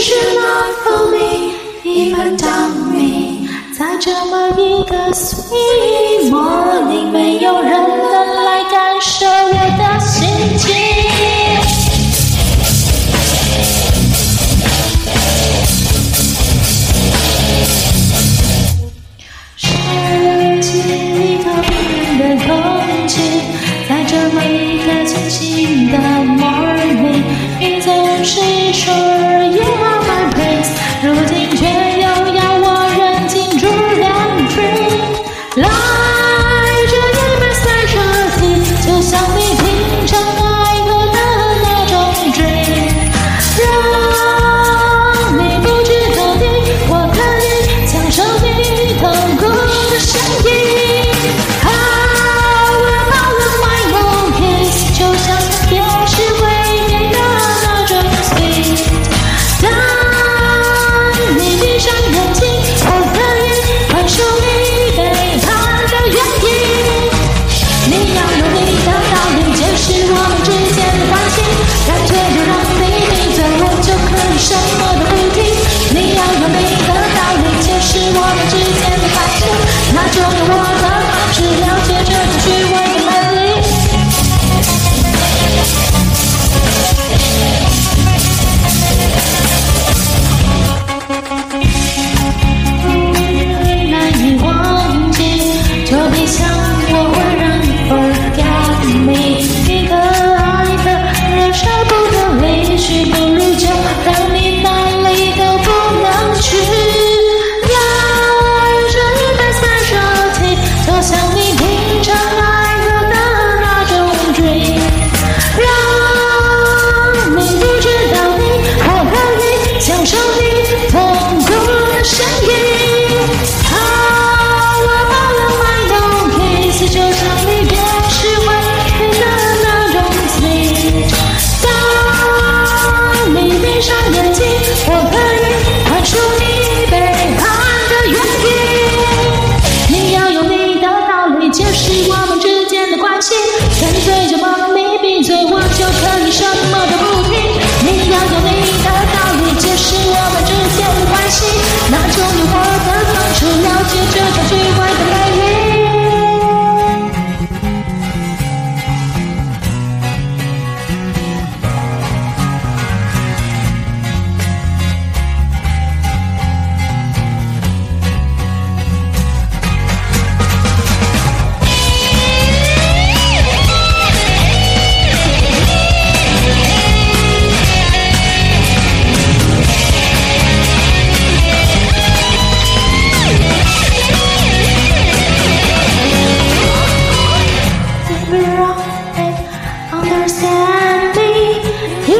should not for me, even doubt me。在这么一个 sweet morning，没有人能来感受我的心 shine.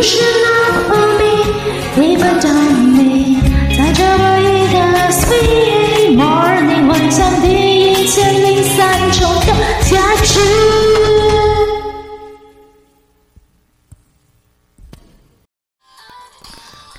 You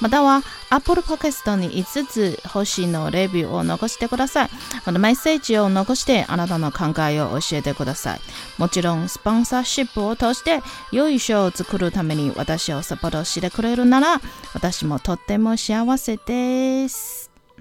または Apple Podcast に5つ星のレビューを残してください。このメッセージを残してあなたの考えを教えてください。もちろんスポンサーシップを通して良い賞を作るために私をサポートしてくれるなら私もとっても幸せです。